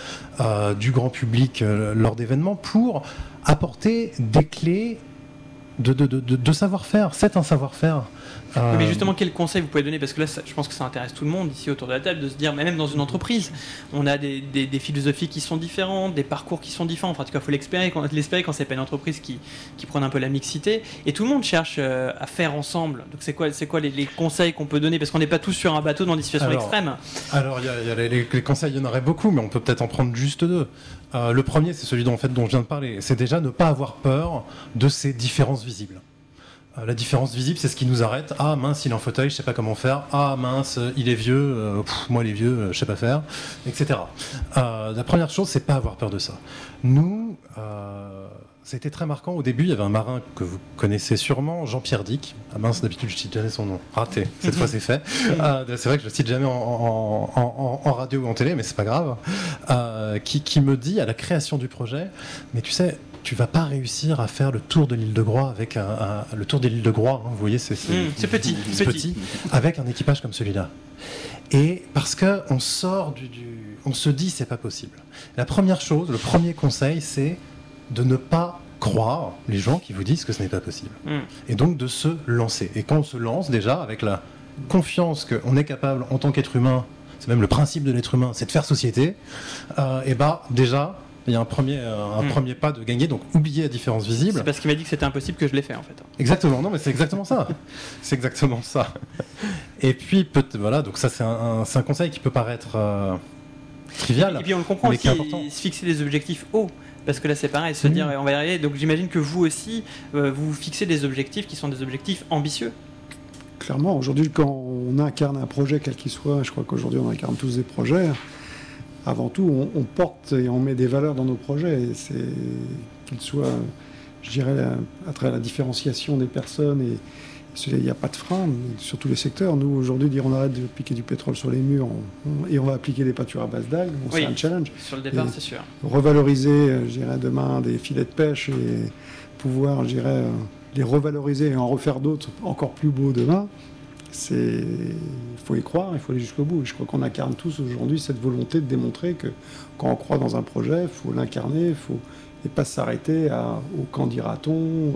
du grand public lors d'événements pour apporter des clés de, de, de, savoir-faire. C'est un savoir-faire. Mais euh, justement, quel conseil vous pouvez donner? Parce que là, je pense que ça intéresse tout le monde ici autour de la table de se dire, mais même dans une entreprise, on a des, des, philosophies qui sont différentes, des parcours qui sont différents. Enfin, en tout cas, il faut l'espérer quand, l'espérer quand c'est pas une entreprise qui, qui prend un peu la mixité. Et tout le monde cherche euh, à faire ensemble. Donc, c'est quoi, c'est quoi les, conseils qu'on peut donner? Parce qu'on n'est pas tous sur un bateau dans des situations extrêmes. Alors, il y a, les, conseils, il y en aurait beaucoup, mais on peut peut-être en prendre juste deux. Euh, le premier, c'est celui dont, en fait, dont je viens de parler. C'est déjà ne pas avoir peur de ces différences visibles. La différence visible, c'est ce qui nous arrête. Ah mince, il est en fauteuil, je sais pas comment faire. Ah mince, il est vieux, moi les vieux, je sais pas faire, etc. la première chose, c'est pas avoir peur de ça. Nous, c'était très marquant. Au début, il y avait un marin que vous connaissez sûrement, Jean-Pierre Dick. Ah mince, d'habitude, je cite jamais son nom. Raté. Cette fois, c'est fait. Euh, c'est vrai que je le cite jamais en, radio ou en télé, mais c'est pas grave. Euh, qui, me dit à la création du projet, mais tu sais, tu vas pas réussir à faire le tour de l'île de Groix avec un, le tour de l'île de Groix. Hein, vous voyez, c'est mmh, petit, avec un équipage comme celui-là. Et parce que on sort du, du on se dit c'est pas possible. La première chose, le premier conseil, c'est de ne pas croire les gens qui vous disent que ce n'est pas possible. Hmm. Et donc de se lancer. Et quand on se lance déjà avec la confiance qu'on est capable en tant qu'être humain, c'est même le principe de l'être humain, c'est de faire société, euh, et bah déjà il y a un premier, un hmm. premier pas de gagner, donc oublier la différence visible. C'est parce qu'il m'a dit que c'était impossible que je l'ai fait en fait. Exactement, non mais c'est exactement ça. c'est exactement ça. Et puis, peut voilà, donc ça c'est un, un, conseil qui peut paraître euh, trivial. Et puis on le comprend mais aussi, se fixer des objectifs hauts. Parce que là, c'est pareil, se dire, on va y arriver. Donc j'imagine que vous aussi, euh, vous fixez des objectifs qui sont des objectifs ambitieux. Clairement, aujourd'hui, quand on incarne un projet, quel qu'il soit, je crois qu'aujourd'hui, on incarne tous des projets. Avant tout, on, porte et on met des valeurs dans nos projets. C'est qu'ils soient, je dirais, à travers la différenciation des personnes et, il n'y a pas de frein sur tous les secteurs. Nous, aujourd'hui, dire on arrête de piquer du pétrole sur les murs et on va appliquer des pâtures à base d'algues, c'est un challenge. Sur le départ, c'est sûr. Revaloriser, euh, je dirais, demain des filets de pêche et pouvoir, je dirais, euh, les revaloriser et en refaire d'autres encore plus beaux demain, c'est il faut y croire, il faut aller jusqu'au bout. je crois qu'on incarne tous aujourd'hui cette volonté de démontrer que quand on croit dans un projet, il faut l'incarner, faut et pas s'arrêter au quand dira-t-on,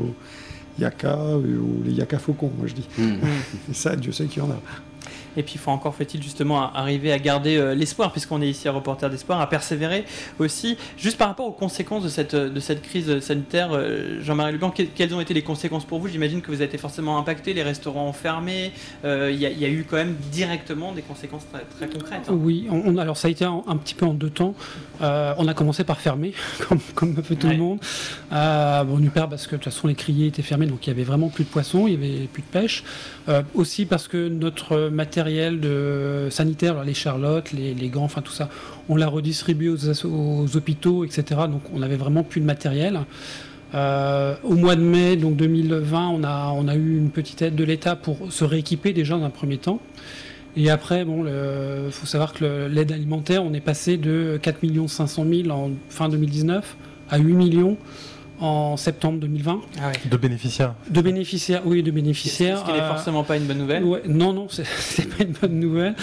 yaka ou les yaka faucons, moi je dis. Hmm. Et ça, Dieu sait qu'il y en a. Et puis, faut encore fait-il justement arriver à garder euh, l'espoir, puisqu'on est ici à Reporter d'Espoir, à persévérer aussi. Juste par rapport aux conséquences de cette, de cette crise sanitaire, euh, Jean-Marie Lugan, quelles ont été les conséquences pour vous? J'imagine que vous avez été forcément impacté, les restaurants ont fermé. Euh, il y, a eu quand même directement des conséquences très, concrètes. Hein. Oui, on, alors ça a été un, petit peu en deux temps. on a commencé par fermer, comme, comme fait tout le monde. bon, on perd parce que de toute façon les criers étaient fermés, donc il y avait vraiment plus de poissons, il y avait plus de pêche. aussi parce que notre matériel de sanitaire, les charlottes, les, gants, enfin tout ça, on l'a redistribué aux, hôpitaux, etc. Donc on n'avait vraiment plus de matériel. Euh, au mois de mai donc 2020, on a, on a eu une petite aide de l'État pour se rééquiper déjà dans un premier temps. Et après, bon, il faut savoir que l'aide alimentaire, on est passé de 4 500 000 en fin 2019 à 8 millions en septembre 2020. Ah de bénéficiaires De bénéficiaires, oui, de bénéficiaires. Ce qui n'est euh, forcément pas une bonne nouvelle Non, non, c'est pas une bonne nouvelle.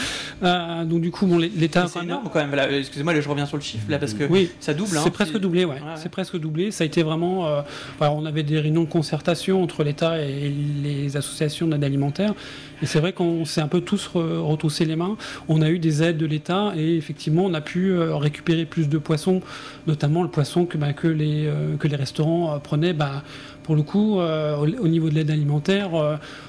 Euh, donc du coup, bon, l'État... C'est énorme quand même, excusez-moi, je reviens sur le chiffre là, parce que oui, ça double. Hein, c'est presque doublé, ouais. C'est presque doublé. Ça a été vraiment... Euh, on avait des réunions de concertation entre l'État et les associations d'aide alimentaire. Et c'est vrai qu'on s'est un peu tous retroussé les mains. On a eu des aides de l'État et effectivement, on a pu euh, récupérer plus de poissons, notamment le poisson que, bah, que, les, euh, que les restaurants euh, prenaient. Bah, pour le coup, au, niveau de l'aide alimentaire,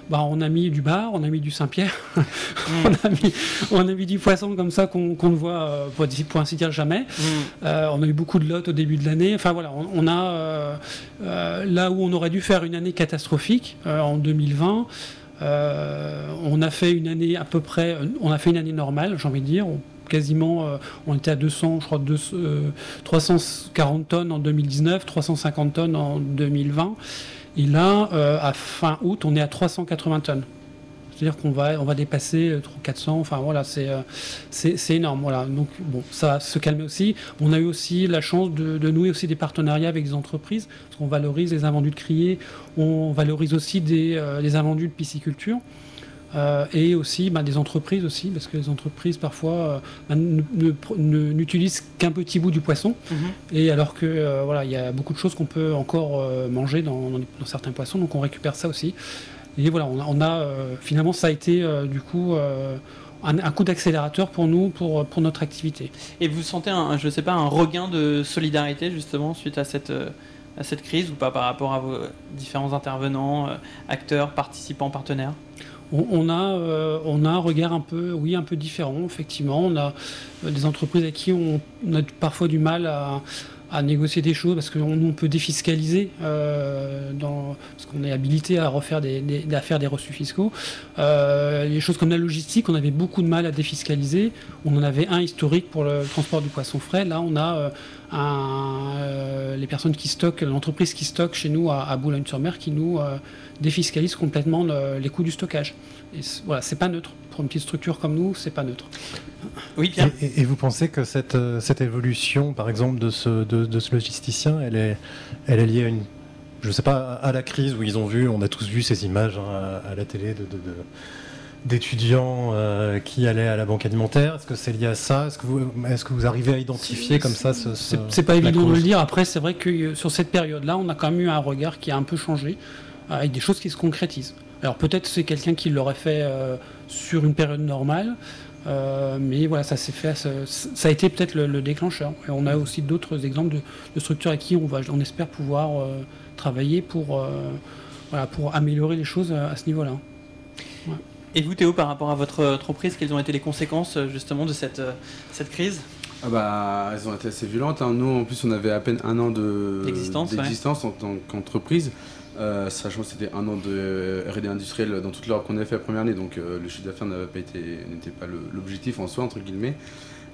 bah, on a mis du bar, on a mis du Saint-Pierre, mm. on, a mis, du poisson comme ça qu'on ne voit, pour, ainsi dire, jamais. Mm. on a eu beaucoup de lots au début de l'année. Enfin voilà, on, a là où on aurait dû faire une année catastrophique en 2020. Euh, on a fait une année à peu près, on a fait une année normale, j'ai envie de dire. quasiment, euh, on était à 200, je crois, 340 euh, tonnes en 2019, 350 tonnes en 2020. Et là, à fin août, on est à 380 tonnes. C'est-à-dire qu'on va, on va dépasser 400, euh, enfin voilà, euh, c'est, c'est, énorme. Voilà. Donc bon, ça va se calmer aussi. On a eu aussi la chance de, nouer aussi des partenariats avec des entreprises, parce qu'on valorise les invendus de crier, on valorise aussi des, euh, les invendus de pisciculture. et aussi bah, des entreprises aussi, parce que les entreprises parfois bah, n'utilisent qu'un petit bout du poisson, mm-hmm. et alors que voilà, il y a beaucoup de choses qu'on peut encore manger dans, dans, certains poissons, donc on récupère ça aussi. Et voilà, on a, euh, finalement, ça a été euh, du coup euh, un, coup d'accélérateur pour nous, pour, pour notre activité. Et vous sentez, un, je ne sais pas, un regain de solidarité justement suite à cette, à cette crise ou pas par rapport à vos différents intervenants, acteurs, participants, partenaires? On, a, on a un regard un peu, oui, un peu différent, effectivement. On a des entreprises à qui on, a parfois du mal à, à négocier des choses parce qu'on on peut défiscaliser euh, dans, parce qu'on est habilité à refaire des, à faire des reçus fiscaux. Euh, les choses comme la logistique, on avait beaucoup de mal à défiscaliser. On en avait un historique pour le transport du poisson frais. Là, on a euh, un, les personnes qui stockent, l'entreprise qui stocke chez nous à, Boulogne-sur-Mer qui nous défiscalise complètement les coûts du stockage. Et voilà, c'est pas neutre. Pour une petite structure comme nous, c'est pas neutre. Oui. Et, vous pensez que cette, euh, cette évolution, par exemple, de ce, de, ce logisticien, elle est, elle est liée à une, je sais pas, à la crise où ils ont vu, on a tous vu ces images hein, à, la télé de, d'étudiants euh, qui allaient à la banque alimentaire Est-ce que c'est lié à ça? Est-ce que, vous, est-ce que vous arrivez à identifier comme ça ce, C'est pas évident de le dire. Après, c'est vrai que euh, sur cette période-là, on a quand même eu un regard qui a un peu changé, avec des choses qui se concrétisent. Alors peut-être c'est quelqu'un qui l'aurait fait sur une période normale, euh, mais voilà, ça s'est fait, ça, a été peut-être le, déclencheur. Et on a aussi d'autres exemples de, structures avec qui on, va, on espère pouvoir euh, travailler pour, euh, voilà, pour améliorer les choses à, ce niveau-là. Et vous, Théo, par rapport à votre entreprise, quelles ont été les conséquences justement de cette, cette crise? Ah bah, elles ont été assez violentes. Hein. Nous, en plus, on avait à peine un an d'existence en tant qu'entreprise. Euh, sachant que c'était un an de euh, R&D industriel dans toute l'heure qu'on avait fait la première année, donc euh, le chiffre d'affaires n'était pas l'objectif en soi, entre guillemets.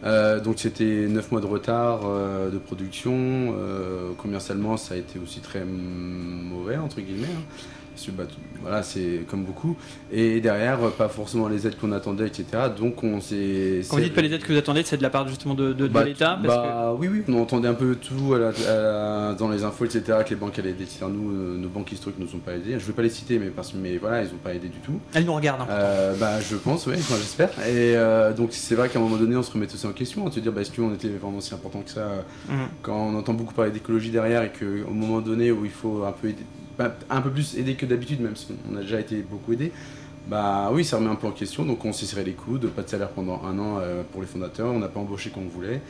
donc c'était 9 mois de retard de production. commercialement, ça a été aussi très mauvais, entre guillemets. Hein voilà, c'est comme beaucoup. Et derrière, pas forcément les aides qu'on attendait, etc. Donc on s'est. Quand vous dites pas les aides que vous attendez, c'est de la part justement de, de, bah, l'État bah, Oui, oui, on entendait un peu tout dans les infos, etc. Que les banques allaient aider. Nous, euh, nos banques historiques ne nous ont pas aidés. Je ne vais pas les citer, mais, parce, mais voilà, ils n'ont pas aidé du tout. Elles nous regardent. Hein. Euh, bah, je pense, oui, j'espère. Et euh, donc c'est vrai qu'à un moment donné, on se remet aussi en question, à se dire, bah, est-ce qu'on était vraiment si important que ça mmh. Quand on entend beaucoup parler d'écologie derrière et qu'au moment donné où il faut un peu aider un peu plus aidé que d'habitude, même si on a déjà été beaucoup aidé, bah oui, ça remet un peu en question. Donc on s'est serré les coudes, pas de salaire pendant un an euh, pour les fondateurs, on n'a pas embauché comme on voulait.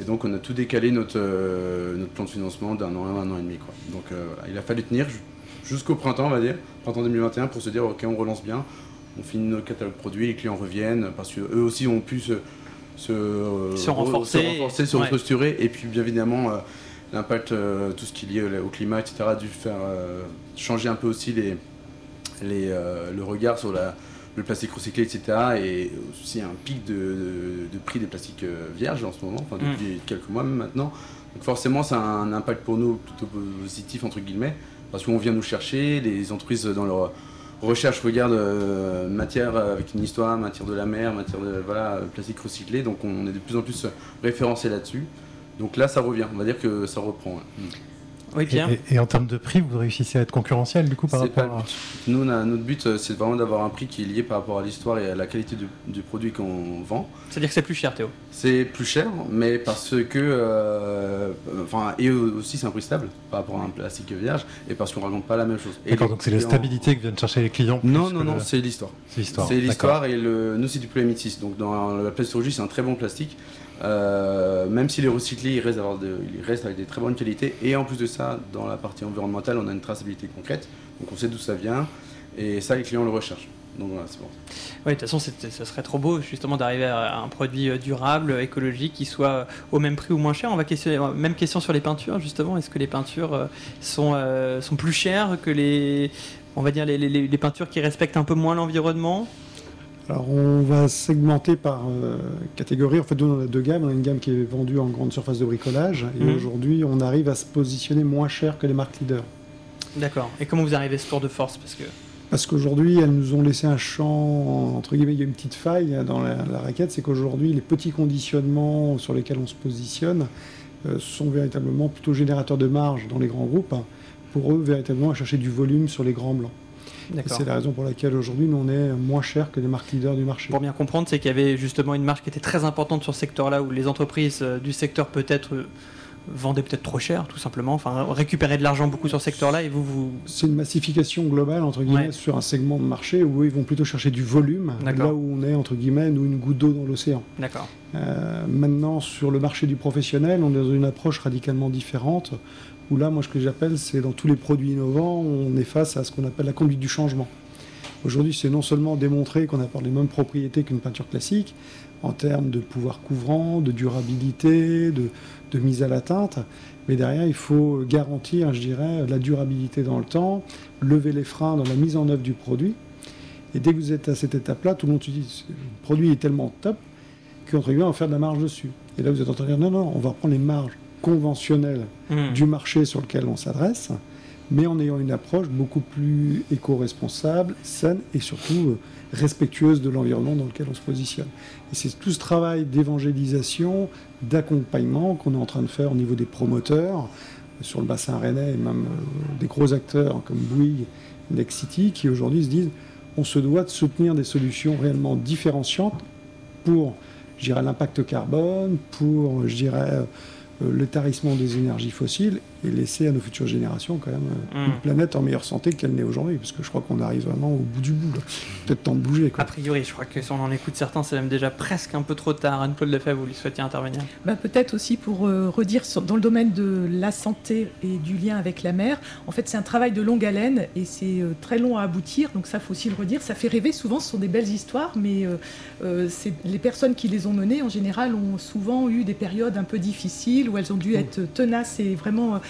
Et donc on a tout décalé notre, euh, notre plan de financement d'un an à un an et demi. Quoi. Donc euh, il a fallu tenir jusqu'au printemps, on va dire, printemps 2021, pour se dire ok, on relance bien, on finit notre catalogue produit, les clients reviennent, parce qu'eux aussi ont pu se, se, renforcer, se, renforcer, se restructurer. Et puis bien évidemment l'impact, euh, tout ce qui est lié au climat, etc., a dû faire euh, changer un peu aussi les, les, euh, le regard sur la, le plastique recyclé, etc. Et aussi un pic de, de, prix des plastiques vierges en ce moment, enfin depuis mm. quelques mois même maintenant. Donc forcément, ça a un impact pour nous plutôt positif, entre guillemets, parce qu'on vient nous chercher, les entreprises dans leur recherche regardent matière avec une histoire, matière de la mer, matière de voilà, plastique recyclé, donc on est de plus en plus référencé là-dessus. Donc là, ça revient. On va dire que ça reprend. Oui, bien. Et, en termes de prix, vous réussissez à être concurrentiel du coup par rapport à... Nous, notre but, euh, c'est vraiment d'avoir un prix qui est lié par rapport à l'histoire et à la qualité du, produit qu'on vend. C'est-à-dire que c'est plus cher, Théo C'est plus cher, mais parce que. Euh, enfin, et aussi, c'est un prix stable par rapport à un plastique vierge et parce qu'on ne raconte pas la même chose. D'accord, donc c'est la stabilité que viennent chercher les clients Non, non, non, c'est l'histoire. C'est l'histoire. C'est l'histoire et le, nous, c'est du polyamide 6. Donc dans la plasturgie, c'est un très bon plastique. Euh, même s'il est recyclé, il reste, reste, avec des très bonnes qualités. Et en plus de ça, dans la partie environnementale, on a une traçabilité concrète. Donc on sait d'où ça vient. Et ça, les clients le recherchent. Donc voilà, c'est bon. Oui, de toute façon, ça serait trop beau justement d'arriver à un produit euh, durable, écologique, qui soit euh, au même prix ou moins cher. On va même question sur les peintures justement. Est-ce que les peintures sont, plus chères que les, on va dire les peintures qui respectent un peu moins l'environnement? Alors on va segmenter par euh, catégorie. En fait, nous, on a deux gammes. On a une gamme qui est vendue en grande surface de bricolage. Et mhm. aujourd'hui, on arrive à se positionner moins cher que les marques leaders. D'accord. Et comment vous arrivez à ce tour de force? Parce que parce qu'aujourd'hui, elles nous ont laissé un champ, entre guillemets, il y a une petite faille dans la, raquette, c'est qu'aujourd'hui, les petits conditionnements sur lesquels on se positionne euh, sont véritablement plutôt générateurs de marge dans les grands groupes, pour eux, véritablement, à chercher du volume sur les grands blancs. C'est la raison pour laquelle aujourd'hui, nous, on est moins cher que les marques leaders du marché. Pour bien comprendre, c'est qu'il y avait justement une marge qui était très importante sur ce secteur-là, où les entreprises euh, du secteur peut-être euh, vendaient peut-être trop cher, tout simplement, enfin récupéraient de l'argent beaucoup sur ce secteur-là, et vous, vous... C'est une massification globale, entre guillemets, sur un segment de marché où ils vont plutôt chercher du volume, là où on est, entre guillemets, nous, une goutte d'eau dans l'océan. D'accord. Euh, maintenant, sur le marché du professionnel, on est dans une approche radicalement différente où là, moi, ce que j'appelle, c'est dans tous les produits innovants, on est face à ce qu'on appelle la conduite du changement. Aujourd'hui, c'est non seulement démontrer qu'on a les mêmes propriétés qu'une peinture classique, en termes de pouvoir couvrant, de durabilité, de, mise à l'atteinte. Mais derrière, il faut garantir, je dirais, la durabilité dans le temps, lever les freins dans la mise en œuvre du produit. Et dès que vous êtes à cette étape-là, tout le monde se dit le produit est tellement top qu'entre guillemets, on va faire de la marge dessus. Et là, vous êtes en train de dire non, non, on va prendre les marges conventionnelles Mmh. du marché sur lequel on s'adresse, mais en ayant une approche beaucoup plus éco-responsable, saine et surtout euh, respectueuse de l'environnement dans lequel on se positionne. Et c'est tout ce travail d'évangélisation, d'accompagnement qu'on est en train de faire au niveau des promoteurs, euh, sur le bassin rennais et même euh, des gros acteurs comme Bouygues, Next City, qui aujourd'hui se disent on se doit de soutenir des solutions réellement différenciantes pour, je dirais, l'impact carbone, pour, je dirais, le tarissement des énergies fossiles et laisser à nos futures générations quand même euh, Mm. une planète en meilleure santé qu'elle n'est aujourd'hui, parce que je crois qu'on arrive vraiment au bout du bout. Peut-être temps de bouger. Quoi. A priori, je crois que si on en écoute certains, c'est même déjà presque un peu trop tard. Anne-Claude Lefebvre, vous lui souhaitiez intervenir? Bah, Peut-être aussi pour euh, redire sur- dans le domaine de la santé et du lien avec la mer, en fait c'est un travail de longue haleine et c'est euh, très long à aboutir, donc ça faut aussi le redire. Ça fait rêver souvent, ce sont des belles histoires, mais euh, euh, c'est- les personnes qui les ont menées en général ont souvent eu des périodes un peu difficiles où elles ont dû être tenaces et vraiment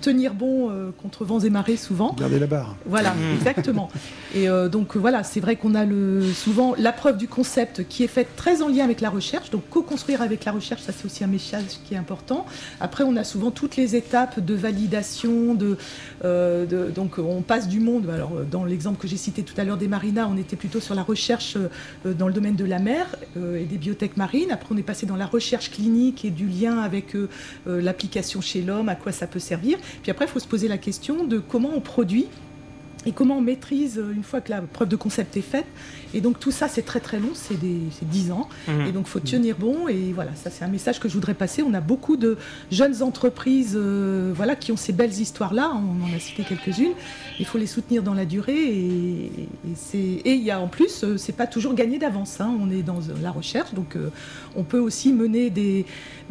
tenir bon euh, contre vents et marées souvent. Gardez la barre. Voilà, Mm. exactement. Et euh, donc euh, voilà, c'est vrai qu'on a le, souvent la preuve du concept qui est faite très en lien avec la recherche. Donc co-construire avec la recherche, ça c'est aussi un message qui est important. Après, on a souvent toutes les étapes de validation, de, euh, de- donc on passe du monde. Alors euh, dans l'exemple que j'ai cité tout à l'heure des marinas, on était plutôt sur la recherche euh, dans le domaine de la mer euh, et des biotech marines. Après, on est passé dans la recherche clinique et du lien avec euh, euh, l'application chez l'homme, à quoi ça peut servir. Puis après, il faut se poser la question de comment on produit et comment on maîtrise euh, une fois que la preuve de concept est faite. Et donc tout ça, c'est très très long, c'est des- c'est 10 ans. Mhm. Et donc il faut tenir bon. Et voilà, ça c'est un message que je voudrais passer. On a beaucoup de jeunes entreprises euh, voilà, qui ont ces belles histoires-là. On en a cité quelques-unes. Il faut les soutenir dans la durée. Et, et il y a en plus, euh, c'est pas toujours gagné d'avance. hein. On est dans la recherche, donc euh, on peut aussi mener des,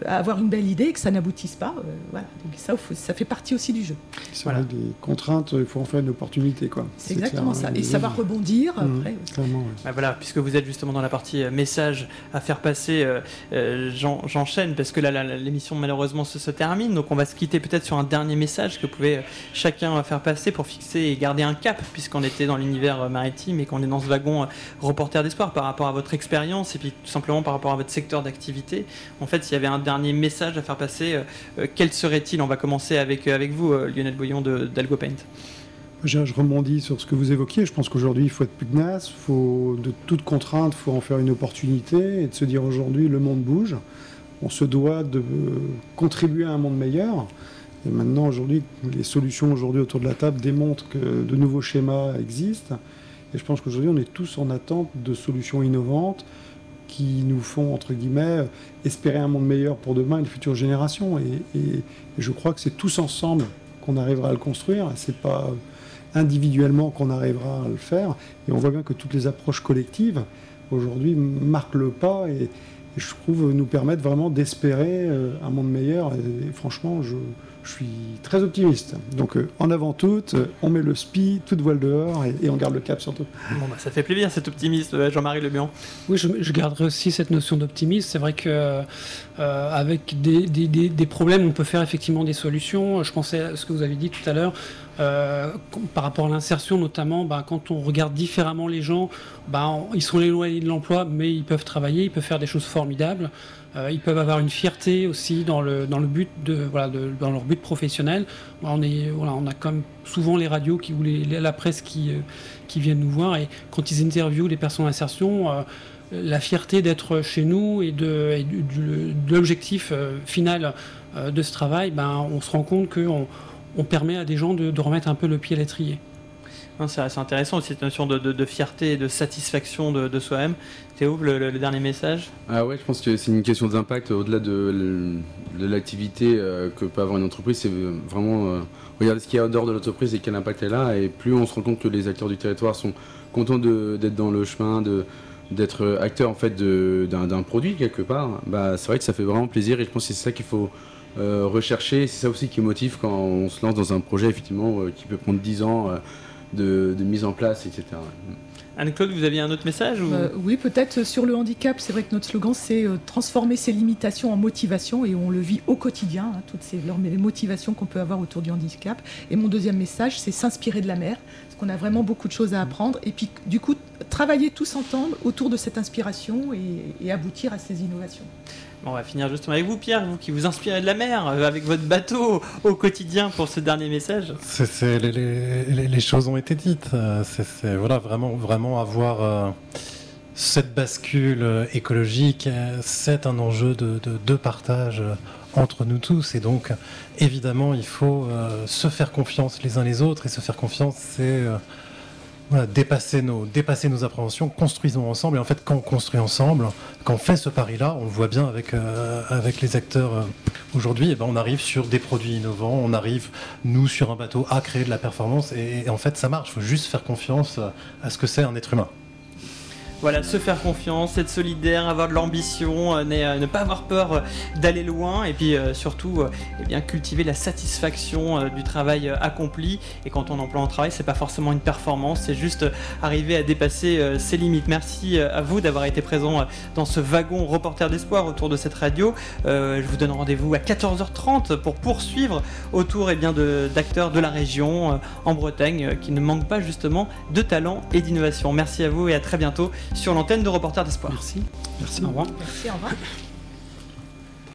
avoir une belle idée et que ça n'aboutisse pas. euh, voilà. Donc ça, faut- ça fait partie aussi du jeu. C'est Voilà. des contraintes, il faut en faire une opportunité. quoi. C'est exactement clair, ça. hein. Et savoir rebondir après. Ouais. Bah voilà, puisque vous êtes justement dans la partie euh, message à faire passer, euh, euh, j'en- j'enchaîne parce que là, l'émission malheureusement se, se termine, donc on va se quitter peut-être sur un dernier message que pouvait euh, chacun faire passer pour fixer et garder un cap, puisqu'on était dans l'univers euh, maritime et qu'on est dans ce wagon euh, reporter d'espoir par rapport à votre expérience et puis tout simplement par rapport à votre secteur d'activité. En fait, s'il y avait un dernier message à faire passer, euh, euh, quel serait-il? On va commencer avec, euh, avec vous, Lionel de d'AlgoPaint. Je, je rebondis sur ce que vous évoquiez. Je pense qu'aujourd'hui, il faut être pugnace. Faut, de toute contrainte, il faut en faire une opportunité et de se dire aujourd'hui, le monde bouge. On se doit de contribuer à un monde meilleur. Et maintenant, aujourd'hui, les solutions aujourd'hui autour de la table démontrent que de nouveaux schémas existent. Et je pense qu'aujourd'hui, on est tous en attente de solutions innovantes qui nous font, entre guillemets, espérer un monde meilleur pour demain et les futures générations. Et, je crois que c'est tous ensemble qu'on arrivera à le construire. C'est pas individuellement qu'on arrivera à le faire. Et on voit bien que toutes les approches collectives, aujourd'hui, marquent le pas et, et je trouve nous permettent vraiment d'espérer euh, un monde meilleur. Et franchement, je, je suis très optimiste. Donc, euh, en avant toute, euh, on met le spi, toute voile dehors et, et on garde le cap surtout. Bon, bah, ça fait plaisir cet optimisme, euh, Jean-Marie Lebihan. Oui, je, je garderai aussi cette notion d'optimisme. C'est vrai que euh, avec des, des- des- des problèmes, on peut faire effectivement des solutions. Je pensais à ce que vous avez dit tout à l'heure. euh, par rapport à l'insertion notamment, bah, quand on regarde différemment les gens, bah, on- ils sont éloignés de l'emploi, mais ils peuvent travailler, ils peuvent faire des choses formidables. Euh, ils peuvent avoir une fierté aussi dans le, dans le but de, voilà, de- dans leur but professionnel. Bah, On, a comme souvent les radios qui, ou la presse qui, euh, qui viennent nous voir et quand ils interviewent les personnes en insertion, euh, la fierté d'être chez nous et de, l'objectif euh, final de ce travail, ben, on se rend compte qu'on on permet à des gens de, de remettre un peu le pied à l'étrier. Non, C'est intéressant aussi cette notion de, fierté et de satisfaction de, soi-même. Théo, le, le- dernier message? Ah ouais, je pense que c'est une question d'impact au-delà de, l'activité euh, que peut avoir une entreprise. C'est vraiment euh, regarder ce qu'il y a en dehors de l'entreprise et quel impact elle a. Et plus on se rend compte que les acteurs du territoire sont contents d'être dans le chemin, d'être acteurs en fait d'un produit quelque part, bah, c'est vrai que ça fait vraiment plaisir et je pense que c'est ça qu'il faut euh, rechercher. C'est ça aussi qui motive quand on se lance dans un projet effectivement qui peut prendre 10 ans. De, mise en place, etc. Anne-Claude, vous aviez un autre message euh, Oui, peut-être sur le handicap. C'est vrai que notre slogan, c'est euh, transformer ses limitations en motivation et on le vit au quotidien, hein, toutes ces les motivations qu'on peut avoir autour du handicap. Et mon deuxième message, c'est s'inspirer de la mer, parce qu'on a vraiment beaucoup de choses à apprendre. Et puis, du coup, travailler tous ensemble autour de cette inspiration et aboutir à ces innovations on va finir justement avec vous, Pierre, vous qui vous inspirez de la mer, euh, avec votre bateau au quotidien pour ce dernier message. les, choses ont été dites. Euh, voilà, vraiment, vraiment avoir euh, cette bascule écologique, c'est un enjeu de, partage entre nous tous. Et donc, évidemment, il faut se faire confiance les uns les autres. Et se faire confiance, c'est dépasser, nos, dépasser nos appréhensions, construisons ensemble. Et en fait, quand on construit ensemble, quand on fait ce pari-là, on le voit bien avec, euh, les acteurs euh, aujourd'hui, eh ben, on arrive sur des produits innovants, on arrive, nous, sur un bateau, à créer de la performance. et en fait, ça marche. Il faut juste faire confiance à ce que c'est un être humain. Voilà, se faire confiance, être solidaire, avoir de l'ambition, euh, euh, ne pas avoir peur euh, d'aller loin et puis surtout eh bien, cultiver la satisfaction du travail accompli. Et quand on emploie un travail, c'est pas forcément une performance, c'est juste arriver à dépasser ses limites. Merci à vous d'avoir été présent dans ce wagon reporter d'espoir autour de cette radio. je vous donne rendez-vous à 14h30 pour poursuivre autour eh bien, d'acteurs de, de, la région en Bretagne qui ne manquent pas justement de talent et d'innovation. Merci à vous et à très bientôt sur l'antenne de Reporters d'Espoir. Merci. Merci. Au revoir. Merci, au revoir.